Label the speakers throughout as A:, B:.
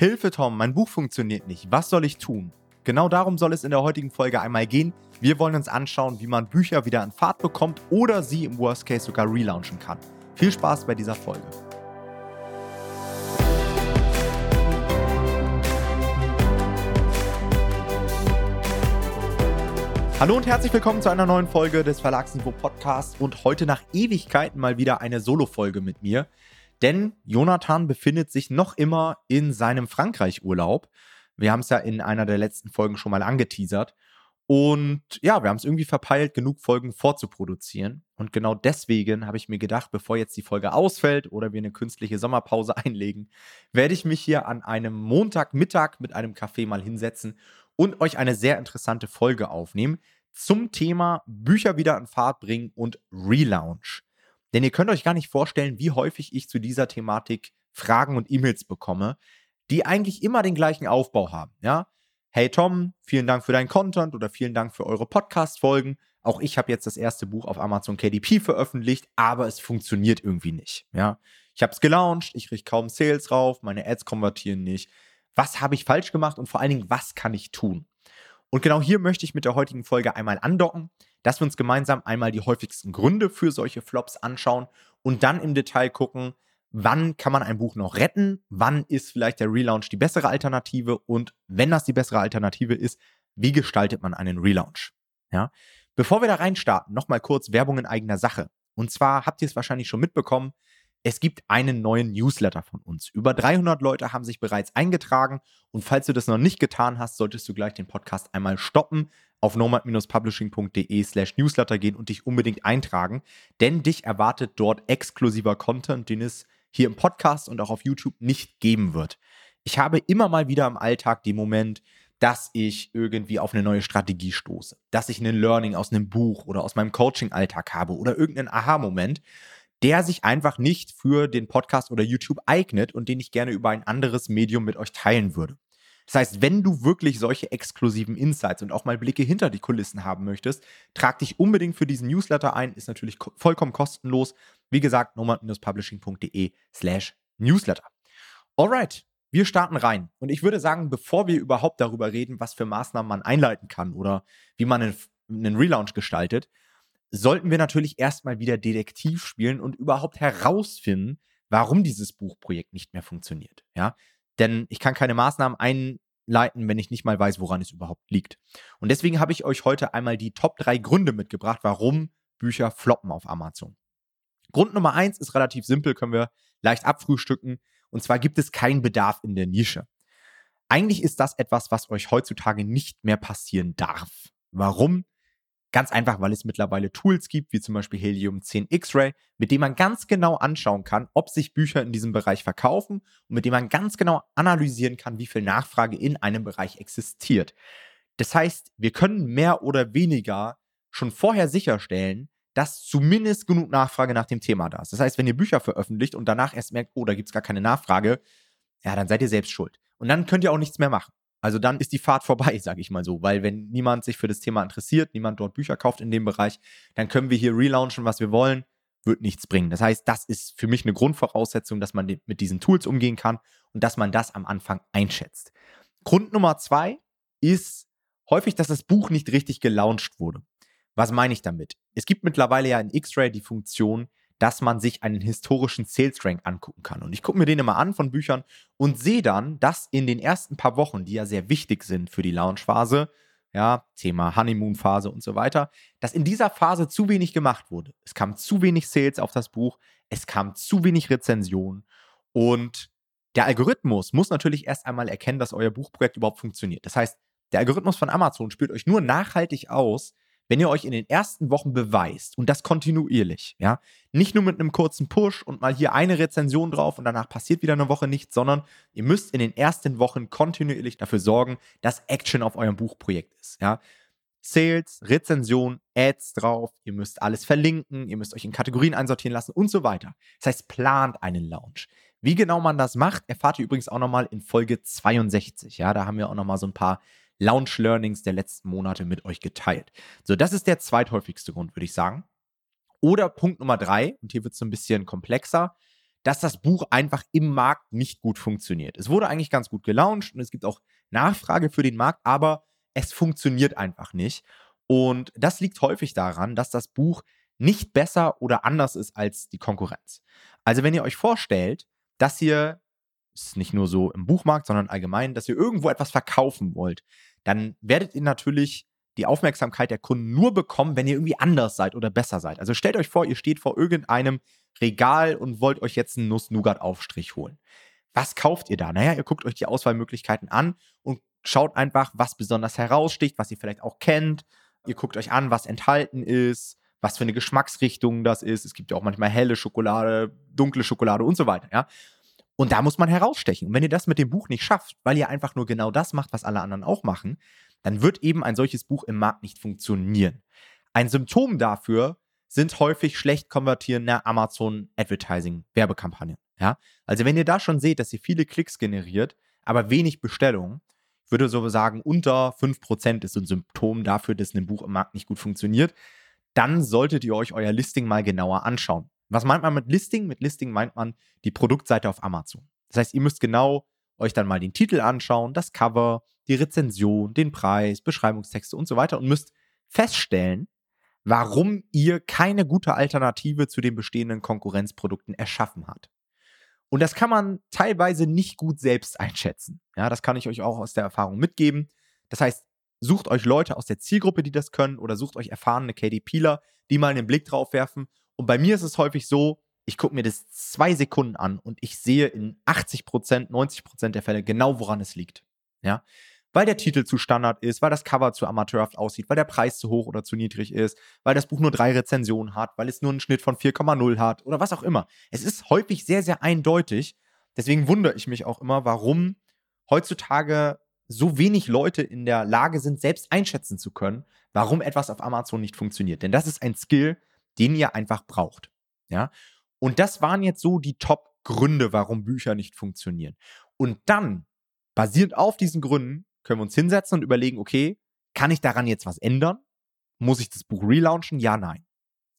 A: Hilfe Tom, mein Buch funktioniert nicht. Was soll ich tun? Genau darum soll es in der heutigen Folge einmal gehen. Wir wollen uns anschauen, wie man Bücher wieder in Fahrt bekommt oder sie im Worst Case sogar relaunchen kann. Viel Spaß bei dieser Folge. Hallo und herzlich willkommen zu einer neuen Folge des Verlagsniveau Podcasts und heute nach Ewigkeiten mal wieder eine Solo-Folge mit mir. Denn Jonathan befindet sich noch immer in seinem Frankreich-Urlaub. Wir haben es ja in einer der letzten Folgen schon mal angeteasert. Und ja, wir haben es irgendwie verpeilt, genug Folgen vorzuproduzieren. Und genau deswegen habe ich mir gedacht, bevor jetzt die Folge ausfällt oder wir eine künstliche Sommerpause einlegen, werde ich mich hier an einem Montagmittag mit einem Kaffee mal hinsetzen und euch eine sehr interessante Folge aufnehmen zum Thema Bücher wieder in Fahrt bringen und Relaunch. Denn ihr könnt euch gar nicht vorstellen, wie häufig ich zu dieser Thematik Fragen und E-Mails bekomme, die eigentlich immer den gleichen Aufbau haben. Ja, hey Tom, vielen Dank für deinen Content oder vielen Dank für eure Podcast-Folgen. Auch ich habe jetzt das erste Buch auf Amazon KDP veröffentlicht, aber es funktioniert irgendwie nicht. Ja, ich habe es gelauncht, ich kriege kaum Sales rauf, meine Ads konvertieren nicht was habe ich falsch gemacht und vor allen Dingen, was kann ich tun? Und genau hier möchte ich mit der heutigen Folge einmal andocken, dass wir uns gemeinsam einmal die häufigsten Gründe für solche Flops anschauen und dann im Detail gucken, wann kann man ein Buch noch retten, wann ist vielleicht der Relaunch die bessere Alternative und wenn das die bessere Alternative ist, wie gestaltet man einen Relaunch? Ja? Bevor wir da reinstarten, nochmal kurz Werbung in eigener Sache. Und zwar habt ihr es wahrscheinlich schon mitbekommen, es gibt einen neuen Newsletter von uns. Über 300 Leute haben sich bereits eingetragen und falls du das noch nicht getan hast, solltest du gleich den Podcast einmal stoppen, auf nomad-publishing.de slash newsletter gehen und dich unbedingt eintragen, denn dich erwartet dort exklusiver Content, den es hier im Podcast und auch auf YouTube nicht geben wird. Ich habe immer mal wieder im Alltag den Moment, dass ich irgendwie auf eine neue Strategie stoße, dass ich ein Learning aus einem Buch oder aus meinem Coaching-Alltag habe oder irgendeinen Aha-Moment der sich einfach nicht für den Podcast oder YouTube eignet und den ich gerne über ein anderes Medium mit euch teilen würde. Das heißt, wenn du wirklich solche exklusiven Insights und auch mal Blicke hinter die Kulissen haben möchtest, trag dich unbedingt für diesen Newsletter ein, ist natürlich vollkommen kostenlos. Wie gesagt, nomad-publishing.de slash Newsletter. Alright, wir starten rein. Und ich würde sagen, bevor wir überhaupt darüber reden, was für Maßnahmen man einleiten kann oder wie man einen, einen Relaunch gestaltet, sollten wir natürlich erstmal wieder Detektiv spielen und überhaupt herausfinden, warum dieses Buchprojekt nicht mehr funktioniert. Ja, denn ich kann keine Maßnahmen einleiten, wenn ich nicht mal weiß, woran es überhaupt liegt. Und deswegen habe ich euch heute einmal die Top 3 Gründe mitgebracht, warum Bücher floppen auf Amazon. Grund Nummer eins ist relativ simpel, können wir leicht abfrühstücken. Und zwar gibt es keinen Bedarf in der Nische. Eigentlich ist das etwas, was euch heutzutage nicht mehr passieren darf. Warum? Ganz einfach, weil es mittlerweile Tools gibt, wie zum Beispiel Helium 10 X-Ray, mit dem man ganz genau anschauen kann, ob sich Bücher in diesem Bereich verkaufen und mit dem man ganz genau analysieren kann, wie viel Nachfrage in einem Bereich existiert. Das heißt, wir können mehr oder weniger schon vorher sicherstellen, dass zumindest genug Nachfrage nach dem Thema da ist. Das heißt, wenn ihr Bücher veröffentlicht und danach erst merkt, oh, da gibt es gar keine Nachfrage, ja, dann seid ihr selbst schuld. Und dann könnt ihr auch nichts mehr machen. Also dann ist die Fahrt vorbei, sage ich mal so, weil wenn niemand sich für das Thema interessiert, niemand dort Bücher kauft in dem Bereich, dann können wir hier relaunchen, was wir wollen, wird nichts bringen. Das heißt, das ist für mich eine Grundvoraussetzung, dass man mit diesen Tools umgehen kann und dass man das am Anfang einschätzt. Grund Nummer zwei ist häufig, dass das Buch nicht richtig gelauncht wurde. Was meine ich damit? Es gibt mittlerweile ja in X-Ray die Funktion, dass man sich einen historischen Sales Rank angucken kann. Und ich gucke mir den immer an von Büchern und sehe dann, dass in den ersten paar Wochen, die ja sehr wichtig sind für die Launchphase, ja, Thema Honeymoon-Phase und so weiter, dass in dieser Phase zu wenig gemacht wurde. Es kam zu wenig Sales auf das Buch, es kam zu wenig Rezensionen und der Algorithmus muss natürlich erst einmal erkennen, dass euer Buchprojekt überhaupt funktioniert. Das heißt, der Algorithmus von Amazon spielt euch nur nachhaltig aus, wenn ihr euch in den ersten Wochen beweist und das kontinuierlich, ja, nicht nur mit einem kurzen Push und mal hier eine Rezension drauf und danach passiert wieder eine Woche nichts, sondern ihr müsst in den ersten Wochen kontinuierlich dafür sorgen, dass Action auf eurem Buchprojekt ist, ja. Sales, Rezension, Ads drauf, ihr müsst alles verlinken, ihr müsst euch in Kategorien einsortieren lassen und so weiter. Das heißt, plant einen Launch. Wie genau man das macht, erfahrt ihr übrigens auch nochmal in Folge 62. Ja, da haben wir auch nochmal so ein paar Launch Learnings der letzten Monate mit euch geteilt. So, das ist der zweithäufigste Grund, würde ich sagen. Oder Punkt Nummer drei, und hier wird es ein bisschen komplexer, dass das Buch einfach im Markt nicht gut funktioniert. Es wurde eigentlich ganz gut gelauncht und es gibt auch Nachfrage für den Markt, aber es funktioniert einfach nicht. Und das liegt häufig daran, dass das Buch nicht besser oder anders ist als die Konkurrenz. Also wenn ihr euch vorstellt, dass ihr, ist nicht nur so im Buchmarkt, sondern allgemein, dass ihr irgendwo etwas verkaufen wollt, dann werdet ihr natürlich die Aufmerksamkeit der Kunden nur bekommen, wenn ihr irgendwie anders seid oder besser seid. Also stellt euch vor, ihr steht vor irgendeinem Regal und wollt euch jetzt einen Nuss-Nougat-Aufstrich holen. Was kauft ihr da? Naja, ihr guckt euch die Auswahlmöglichkeiten an und schaut einfach, was besonders heraussticht, was ihr vielleicht auch kennt. Ihr guckt euch an, was enthalten ist, was für eine Geschmacksrichtung das ist. Es gibt ja auch manchmal helle Schokolade, dunkle Schokolade und so weiter, ja. Und da muss man herausstechen. Und wenn ihr das mit dem Buch nicht schafft, weil ihr einfach nur genau das macht, was alle anderen auch machen, dann wird eben ein solches Buch im Markt nicht funktionieren. Ein Symptom dafür sind häufig schlecht konvertierende Amazon Advertising Werbekampagnen. Ja? Also wenn ihr da schon seht, dass ihr viele Klicks generiert, aber wenig Bestellungen, würde so sagen, unter 5% ist ein Symptom dafür, dass ein Buch im Markt nicht gut funktioniert, dann solltet ihr euch euer Listing mal genauer anschauen. Was meint man mit Listing? Mit Listing meint man die Produktseite auf Amazon. Das heißt, ihr müsst genau euch dann mal den Titel anschauen, das Cover, die Rezension, den Preis, Beschreibungstexte und so weiter und müsst feststellen, warum ihr keine gute Alternative zu den bestehenden Konkurrenzprodukten erschaffen habt. Und das kann man teilweise nicht gut selbst einschätzen. Ja, das kann ich euch auch aus der Erfahrung mitgeben. Das heißt, sucht euch Leute aus der Zielgruppe, die das können, oder sucht euch erfahrene KDPler, die mal einen Blick drauf werfen. Und bei mir ist es häufig so, ich gucke mir das zwei Sekunden an und ich sehe in 80 Prozent, 90 Prozent der Fälle genau, woran es liegt. Ja, weil der Titel zu Standard ist, weil das Cover zu amateurhaft aussieht, weil der Preis zu hoch oder zu niedrig ist, weil das Buch nur drei Rezensionen hat, weil es nur einen Schnitt von 4,0 hat oder was auch immer. Es ist häufig sehr, sehr eindeutig. Deswegen wundere ich mich auch immer, warum heutzutage so wenig Leute in der Lage sind, selbst einschätzen zu können, warum etwas auf Amazon nicht funktioniert. Denn das ist ein Skill, den ihr einfach braucht. Ja. Und das waren jetzt so die Top-Gründe, warum Bücher nicht funktionieren. Und dann, basierend auf diesen Gründen, können wir uns hinsetzen und überlegen, okay, kann ich daran jetzt was ändern? Muss ich das Buch relaunchen? Ja, nein.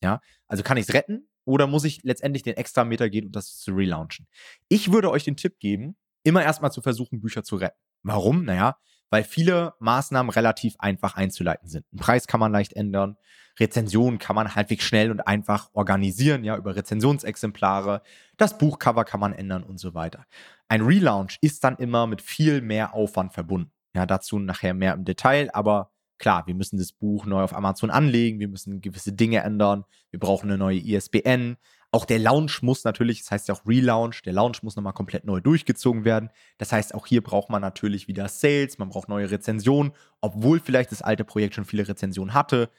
A: Ja, also kann ich es retten oder muss ich letztendlich den extra Meter gehen und das zu relaunchen? Ich würde euch den Tipp geben, immer erstmal zu versuchen, Bücher zu retten. Warum? Naja, weil viele Maßnahmen relativ einfach einzuleiten sind. Ein Preis kann man leicht ändern, Rezensionen kann man halbwegs schnell und einfach organisieren, ja, über Rezensionsexemplare, das Buchcover kann man ändern und so weiter. Ein Relaunch ist dann immer mit viel mehr Aufwand verbunden. Ja, dazu nachher mehr im Detail, aber klar, wir müssen das Buch neu auf Amazon anlegen, wir müssen gewisse Dinge ändern, wir brauchen eine neue ISBN. Auch der Launch muss natürlich, das heißt ja auch Relaunch, der Launch muss nochmal komplett neu durchgezogen werden. Das heißt, auch hier braucht man natürlich wieder Sales, man braucht neue Rezensionen, obwohl vielleicht das alte Projekt schon viele Rezensionen hatte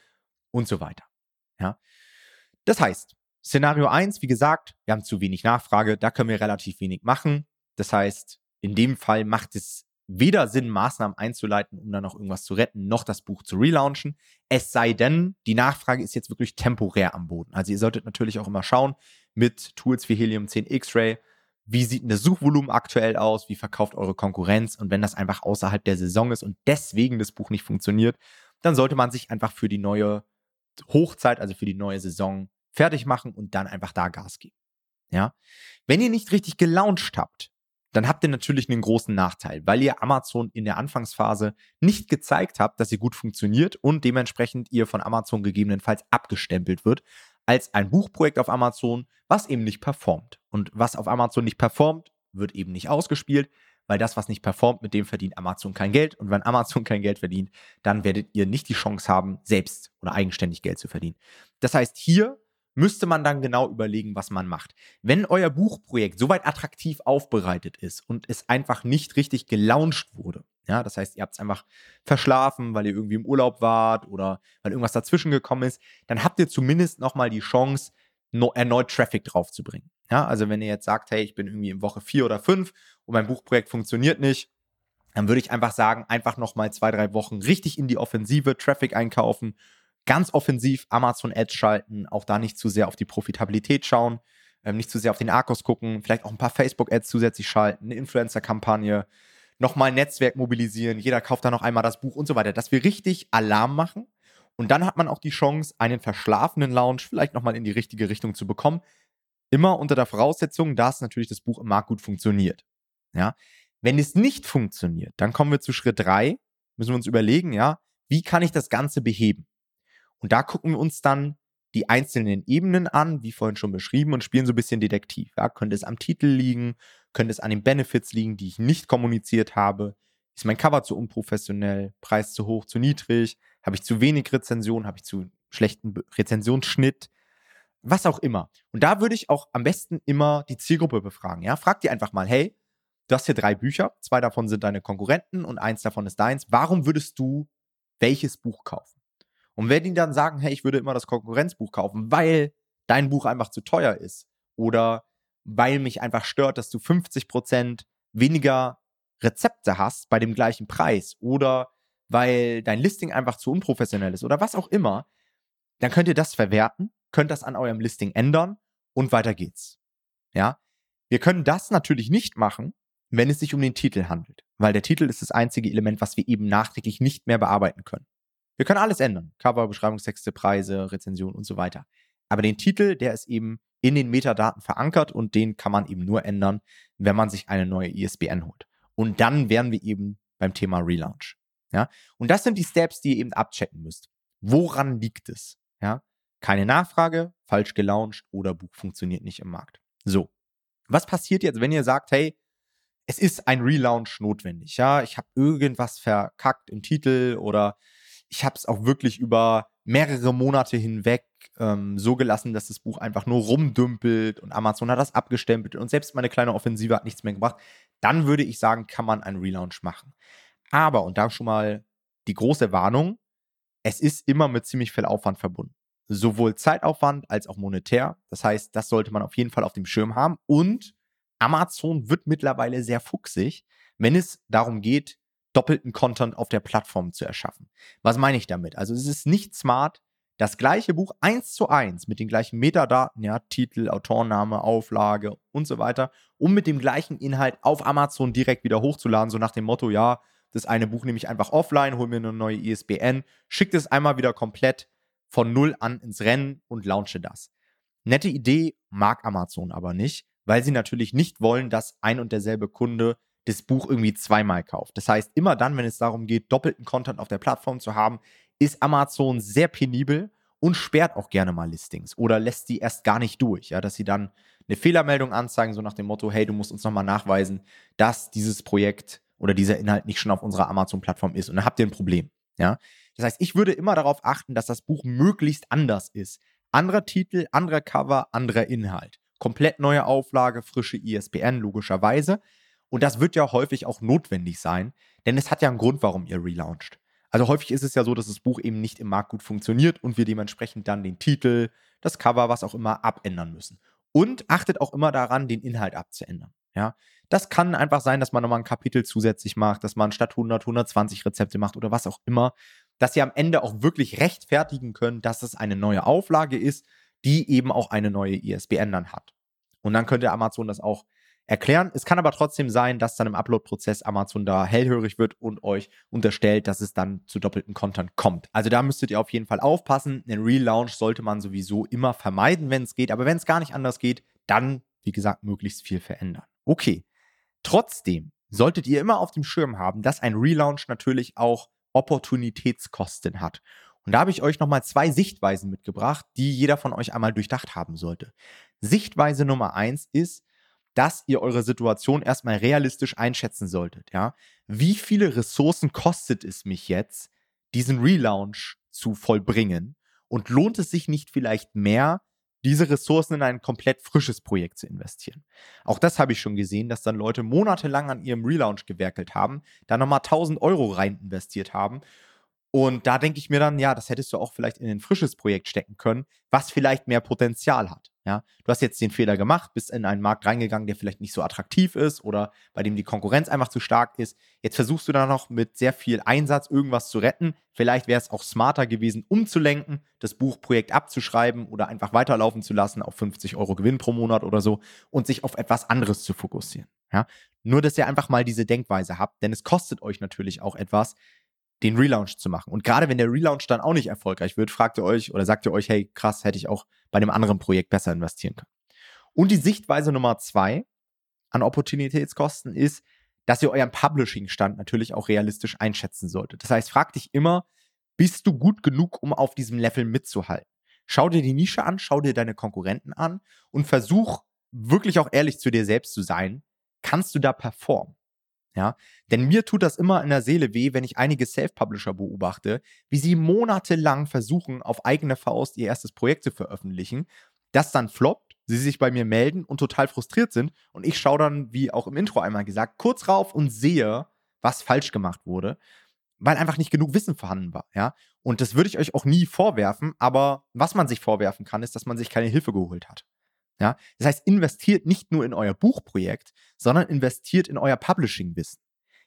A: und so weiter. Ja. Das heißt, Szenario 1, wie gesagt, wir haben zu wenig Nachfrage, da können wir relativ wenig machen. Das heißt, in dem Fall macht es weder Sinn, Maßnahmen einzuleiten, um dann noch irgendwas zu retten, noch das Buch zu relaunchen. Es sei denn, die Nachfrage ist jetzt wirklich temporär am Boden. Also ihr solltet natürlich auch immer schauen mit Tools wie Helium 10 X-Ray, wie sieht denn das Suchvolumen aktuell aus, wie verkauft eure Konkurrenz und wenn das einfach außerhalb der Saison ist und deswegen das Buch nicht funktioniert, dann sollte man sich einfach für die neue Hochzeit, also für die neue Saison fertig machen und dann einfach da Gas geben. Ja? Wenn ihr nicht richtig gelauncht habt, dann habt ihr natürlich einen großen Nachteil, weil ihr Amazon in der Anfangsphase nicht gezeigt habt, dass sie gut funktioniert und dementsprechend ihr von Amazon gegebenenfalls abgestempelt wird als ein Buchprojekt auf Amazon, was eben nicht performt. Und was auf Amazon nicht performt, wird eben nicht ausgespielt, weil das, was nicht performt, mit dem verdient Amazon kein Geld. Und wenn Amazon kein Geld verdient, dann werdet ihr nicht die Chance haben, selbst oder eigenständig Geld zu verdienen. Das heißt, hier müsste man dann genau überlegen, was man macht. Wenn euer Buchprojekt soweit attraktiv aufbereitet ist und es einfach nicht richtig gelauncht wurde, ja, das heißt, ihr habt es einfach verschlafen, weil ihr irgendwie im Urlaub wart oder weil irgendwas dazwischen gekommen ist, dann habt ihr zumindest nochmal die Chance, no, erneut Traffic draufzubringen. Ja, also wenn ihr jetzt sagt, hey, ich bin irgendwie in Woche vier oder fünf und mein Buchprojekt funktioniert nicht, dann würde ich einfach sagen, einfach nochmal zwei, drei Wochen richtig in die Offensive Traffic einkaufen ganz offensiv Amazon Ads schalten, auch da nicht zu sehr auf die Profitabilität schauen, ähm, nicht zu sehr auf den Arkos gucken, vielleicht auch ein paar Facebook Ads zusätzlich schalten, eine Influencer-Kampagne, nochmal Netzwerk mobilisieren, jeder kauft da noch einmal das Buch und so weiter, dass wir richtig Alarm machen. Und dann hat man auch die Chance, einen verschlafenen Launch vielleicht nochmal in die richtige Richtung zu bekommen. Immer unter der Voraussetzung, dass natürlich das Buch im Markt gut funktioniert. Ja. Wenn es nicht funktioniert, dann kommen wir zu Schritt drei. Müssen wir uns überlegen, ja, wie kann ich das Ganze beheben? Und da gucken wir uns dann die einzelnen Ebenen an, wie vorhin schon beschrieben, und spielen so ein bisschen Detektiv. Ja, könnte es am Titel liegen? Könnte es an den Benefits liegen, die ich nicht kommuniziert habe? Ist mein Cover zu unprofessionell? Preis zu hoch, zu niedrig? Habe ich zu wenig Rezension? Habe ich zu schlechten Rezensionsschnitt? Was auch immer. Und da würde ich auch am besten immer die Zielgruppe befragen. Ja, frag dir einfach mal, hey, du hast hier drei Bücher, zwei davon sind deine Konkurrenten und eins davon ist deins. Warum würdest du welches Buch kaufen? Und wenn die dann sagen, hey, ich würde immer das Konkurrenzbuch kaufen, weil dein Buch einfach zu teuer ist oder weil mich einfach stört, dass du 50% weniger Rezepte hast bei dem gleichen Preis oder weil dein Listing einfach zu unprofessionell ist oder was auch immer, dann könnt ihr das verwerten, könnt das an eurem Listing ändern und weiter geht's. Ja? Wir können das natürlich nicht machen, wenn es sich um den Titel handelt, weil der Titel ist das einzige Element, was wir eben nachträglich nicht mehr bearbeiten können. Wir können alles ändern. Cover, Beschreibungstexte, Preise, Rezension und so weiter. Aber den Titel, der ist eben in den Metadaten verankert und den kann man eben nur ändern, wenn man sich eine neue ISBN holt. Und dann wären wir eben beim Thema Relaunch. Ja? Und das sind die Steps, die ihr eben abchecken müsst. Woran liegt es? Ja? Keine Nachfrage, falsch gelauncht oder Buch funktioniert nicht im Markt. So. Was passiert jetzt, wenn ihr sagt, hey, es ist ein Relaunch notwendig? Ja, ich habe irgendwas verkackt im Titel oder ich habe es auch wirklich über mehrere Monate hinweg ähm, so gelassen, dass das Buch einfach nur rumdümpelt und Amazon hat das abgestempelt und selbst meine kleine Offensive hat nichts mehr gebracht, dann würde ich sagen, kann man einen Relaunch machen. Aber, und da schon mal die große Warnung, es ist immer mit ziemlich viel Aufwand verbunden. Sowohl Zeitaufwand als auch monetär. Das heißt, das sollte man auf jeden Fall auf dem Schirm haben. Und Amazon wird mittlerweile sehr fuchsig, wenn es darum geht, doppelten Content auf der Plattform zu erschaffen. Was meine ich damit? Also es ist nicht smart, das gleiche Buch eins zu eins mit den gleichen Metadaten, ja, Titel, Autorname, Auflage und so weiter, um mit dem gleichen Inhalt auf Amazon direkt wieder hochzuladen, so nach dem Motto, ja, das eine Buch nehme ich einfach offline, hole mir eine neue ISBN, schicke es einmal wieder komplett von null an ins Rennen und launche das. Nette Idee, mag Amazon aber nicht, weil sie natürlich nicht wollen, dass ein und derselbe Kunde das Buch irgendwie zweimal kauft. Das heißt, immer dann, wenn es darum geht, doppelten Content auf der Plattform zu haben, ist Amazon sehr penibel und sperrt auch gerne mal Listings oder lässt die erst gar nicht durch, ja, dass sie dann eine Fehlermeldung anzeigen, so nach dem Motto, hey, du musst uns nochmal nachweisen, dass dieses Projekt oder dieser Inhalt nicht schon auf unserer Amazon-Plattform ist und dann habt ihr ein Problem, ja. Das heißt, ich würde immer darauf achten, dass das Buch möglichst anders ist. Anderer Titel, anderer Cover, anderer Inhalt. Komplett neue Auflage, frische ISBN, logischerweise. Und das wird ja häufig auch notwendig sein, denn es hat ja einen Grund, warum ihr relauncht. Also häufig ist es ja so, dass das Buch eben nicht im Markt gut funktioniert und wir dementsprechend dann den Titel, das Cover, was auch immer abändern müssen. Und achtet auch immer daran, den Inhalt abzuändern. Ja, das kann einfach sein, dass man nochmal ein Kapitel zusätzlich macht, dass man statt 100 120 Rezepte macht oder was auch immer, dass ihr am Ende auch wirklich rechtfertigen könnt, dass es eine neue Auflage ist, die eben auch eine neue ISBN dann hat. Und dann könnte Amazon das auch erklären. Es kann aber trotzdem sein, dass dann im Upload-Prozess Amazon da hellhörig wird und euch unterstellt, dass es dann zu doppelten Content kommt. Also da müsstet ihr auf jeden Fall aufpassen. Den Relaunch sollte man sowieso immer vermeiden, wenn es geht. Aber wenn es gar nicht anders geht, dann, wie gesagt, möglichst viel verändern. Okay. Trotzdem solltet ihr immer auf dem Schirm haben, dass ein Relaunch natürlich auch Opportunitätskosten hat. Und da habe ich euch nochmal zwei Sichtweisen mitgebracht, die jeder von euch einmal durchdacht haben sollte. Sichtweise Nummer eins ist, dass ihr eure Situation erstmal realistisch einschätzen solltet. Ja? Wie viele Ressourcen kostet es mich jetzt, diesen Relaunch zu vollbringen? Und lohnt es sich nicht vielleicht mehr, diese Ressourcen in ein komplett frisches Projekt zu investieren. Auch das habe ich schon gesehen, dass dann Leute monatelang an ihrem Relaunch gewerkelt haben, da nochmal 1000 Euro rein investiert haben und da denke ich mir dann, ja, das hättest du auch vielleicht in ein frisches Projekt stecken können, was vielleicht mehr Potenzial hat. Ja, du hast jetzt den Fehler gemacht, bist in einen Markt reingegangen, der vielleicht nicht so attraktiv ist oder bei dem die Konkurrenz einfach zu stark ist. Jetzt versuchst du da noch mit sehr viel Einsatz irgendwas zu retten. Vielleicht wäre es auch smarter gewesen, umzulenken, das Buchprojekt abzuschreiben oder einfach weiterlaufen zu lassen auf 50 Euro Gewinn pro Monat oder so und sich auf etwas anderes zu fokussieren. Ja, nur, dass ihr einfach mal diese Denkweise habt, denn es kostet euch natürlich auch etwas, den Relaunch zu machen. Und gerade wenn der Relaunch dann auch nicht erfolgreich wird, fragt ihr euch oder sagt ihr euch, hey, krass, hätte ich auch bei dem anderen Projekt besser investieren können. Und die Sichtweise Nummer zwei an Opportunitätskosten ist, dass ihr euren Publishing-Stand natürlich auch realistisch einschätzen solltet. Das heißt, frag dich immer, bist du gut genug, um auf diesem Level mitzuhalten? Schau dir die Nische an, schau dir deine Konkurrenten an und versuch wirklich auch ehrlich zu dir selbst zu sein. Kannst du da performen? Ja, denn mir tut das immer in der Seele weh, wenn ich einige Self-Publisher beobachte, wie sie monatelang versuchen, auf eigene Faust ihr erstes Projekt zu veröffentlichen, das dann floppt, sie sich bei mir melden und total frustriert sind und ich schaue dann, wie auch im Intro einmal gesagt, kurz rauf und sehe, was falsch gemacht wurde, weil einfach nicht genug Wissen vorhanden war, ja. Und das würde ich euch auch nie vorwerfen, aber was man sich vorwerfen kann, ist, dass man sich keine Hilfe geholt hat. Ja? Das heißt, investiert nicht nur in euer Buchprojekt, sondern investiert in euer Publishing-Wissen.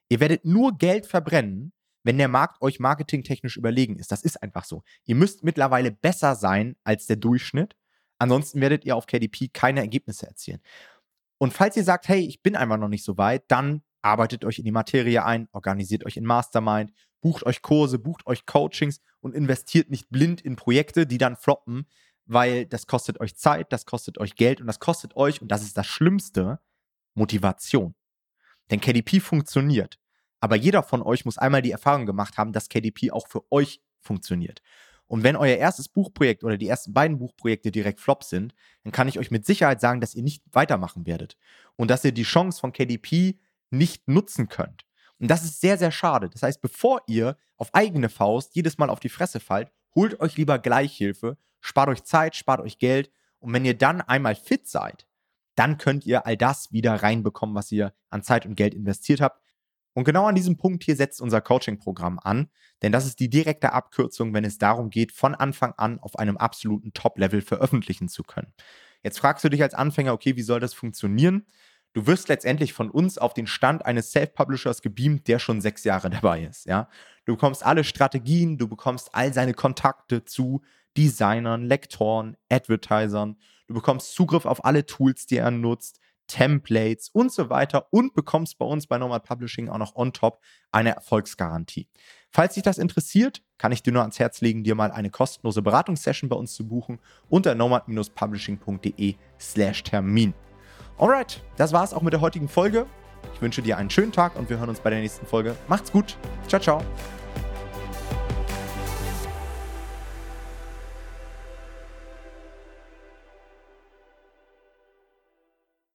A: Ihr werdet nur Geld verbrennen, wenn der Markt euch marketingtechnisch überlegen ist. Das ist einfach so. Ihr müsst mittlerweile besser sein als der Durchschnitt. Ansonsten werdet ihr auf KDP keine Ergebnisse erzielen. Und falls ihr sagt, hey, ich bin einfach noch nicht so weit, dann arbeitet euch in die Materie ein, organisiert euch in Mastermind, bucht euch Kurse, bucht euch Coachings und investiert nicht blind in Projekte, die dann floppen, weil das kostet euch Zeit, das kostet euch Geld und das kostet euch, und das ist das Schlimmste, Motivation. Denn KDP funktioniert. Aber jeder von euch muss einmal die Erfahrung gemacht haben, dass KDP auch für euch funktioniert. Und wenn euer erstes Buchprojekt oder die ersten beiden Buchprojekte direkt flop sind, dann kann ich euch mit Sicherheit sagen, dass ihr nicht weitermachen werdet. Und dass ihr die Chance von KDP nicht nutzen könnt. Und das ist sehr, sehr schade. Das heißt, bevor ihr auf eigene Faust jedes Mal auf die Fresse fallt, holt euch lieber Gleichhilfe, spart euch Zeit, spart euch Geld. Und wenn ihr dann einmal fit seid, dann könnt ihr all das wieder reinbekommen, was ihr an Zeit und Geld investiert habt. Und genau an diesem Punkt hier setzt unser Coaching-Programm an, denn das ist die direkte Abkürzung, wenn es darum geht, von Anfang an auf einem absoluten Top-Level veröffentlichen zu können. Jetzt fragst du dich als Anfänger, okay, wie soll das funktionieren? Du wirst letztendlich von uns auf den Stand eines Self-Publishers gebeamt, der schon sechs Jahre dabei ist. Ja? Du bekommst alle Strategien, du bekommst all seine Kontakte zu Designern, Lektoren, Advertisern. Du bekommst Zugriff auf alle Tools, die er nutzt, Templates und so weiter und bekommst bei uns bei Nomad Publishing auch noch on top eine Erfolgsgarantie. Falls dich das interessiert, kann ich dir nur ans Herz legen, dir mal eine kostenlose Beratungssession bei uns zu buchen unter nomad-publishing.de slash Termin. Alright, das war's auch mit der heutigen Folge. Ich wünsche dir einen schönen Tag und wir hören uns bei der nächsten Folge. Macht's gut. Ciao, ciao.